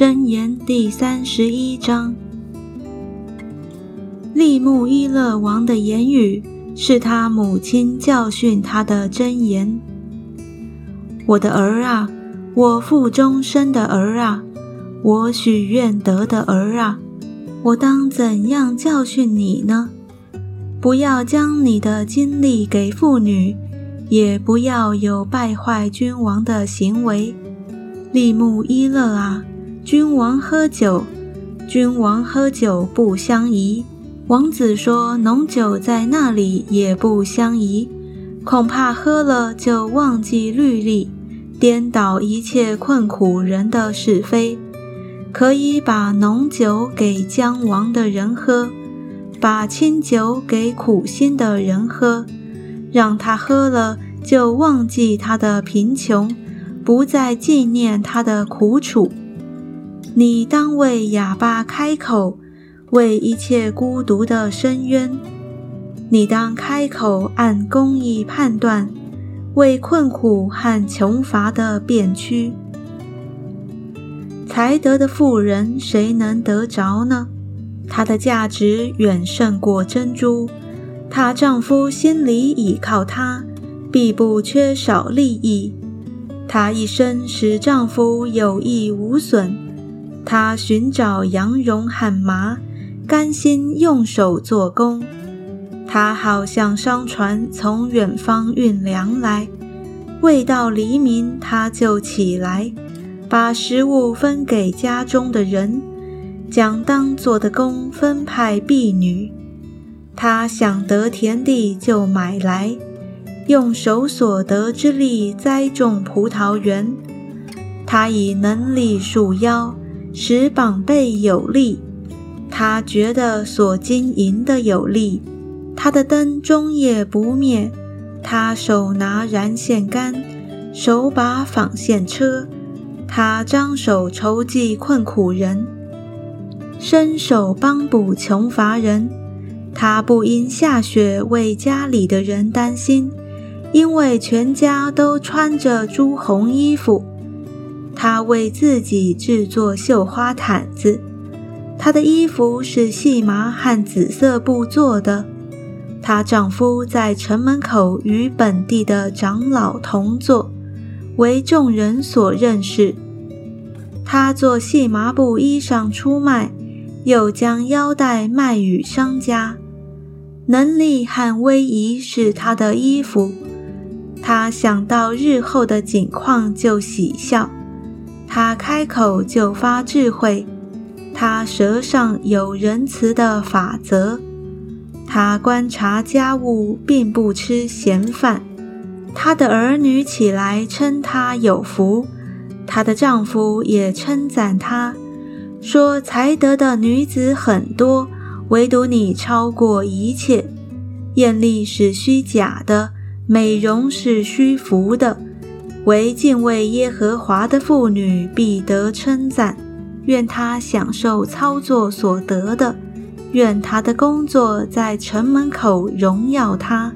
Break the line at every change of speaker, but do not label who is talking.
箴言第三十一章。利木伊勒王的言语是他母亲教训他的箴言。我的儿啊，我腹中生的儿啊，我许愿得的儿啊，我当怎样教训你呢？不要将你的精力给妇女，也不要有败坏君王的行为。利木伊勒啊，君王喝酒，君王喝酒不相宜。王子说：“浓酒在那里也不相宜，恐怕喝了就忘记律例，颠倒一切困苦人的是非。可以把浓酒给将亡的人喝，把清酒给苦心的人喝，让他喝了就忘记他的贫穷，不再纪念他的苦楚。你当为哑巴开口。”为一切孤独的深渊，你当开口按公义判断；为困苦和穷乏的变屈，才得的妇人谁能得着呢？她的价值远胜过珍珠，她丈夫心里倚靠她，必不缺少利益。她一生使丈夫有益无损，他寻找羊绒和麻。甘心用手做工，他好像商船从远方运粮来。未到黎明，他就起来，把食物分给家中的人，将当做的工分派婢女。他想得田地，就买来，用手所得之力栽种葡萄园。他以能力束腰，使膀背有力。他觉得所经营的有力，他的灯终夜不灭。他手拿燃线杆，手把纺线车。他张手筹济困苦人，伸手帮补穷乏人。他不因下雪为家里的人担心，因为全家都穿着朱红衣服。他为自己制作绣花毯子。她的衣服是细麻和紫色布做的。她丈夫在城门口与本地的长老同坐，为众人所认识。她做细麻布衣裳出卖，又将腰带卖与商家。能力和威仪是她的衣服。她想到日后的景况就喜笑。她开口就发智慧。他舌上有仁慈的法则，他观察家务，并不吃闲饭。他的儿女起来称他有福，她的丈夫也称赞她，说才德的女子很多，唯独你超过一切。艳丽是虚假的，美容是虚浮的，为敬畏耶和华的妇女必得称赞。愿她享受操作所得的，愿她的工作在城门口荣耀她。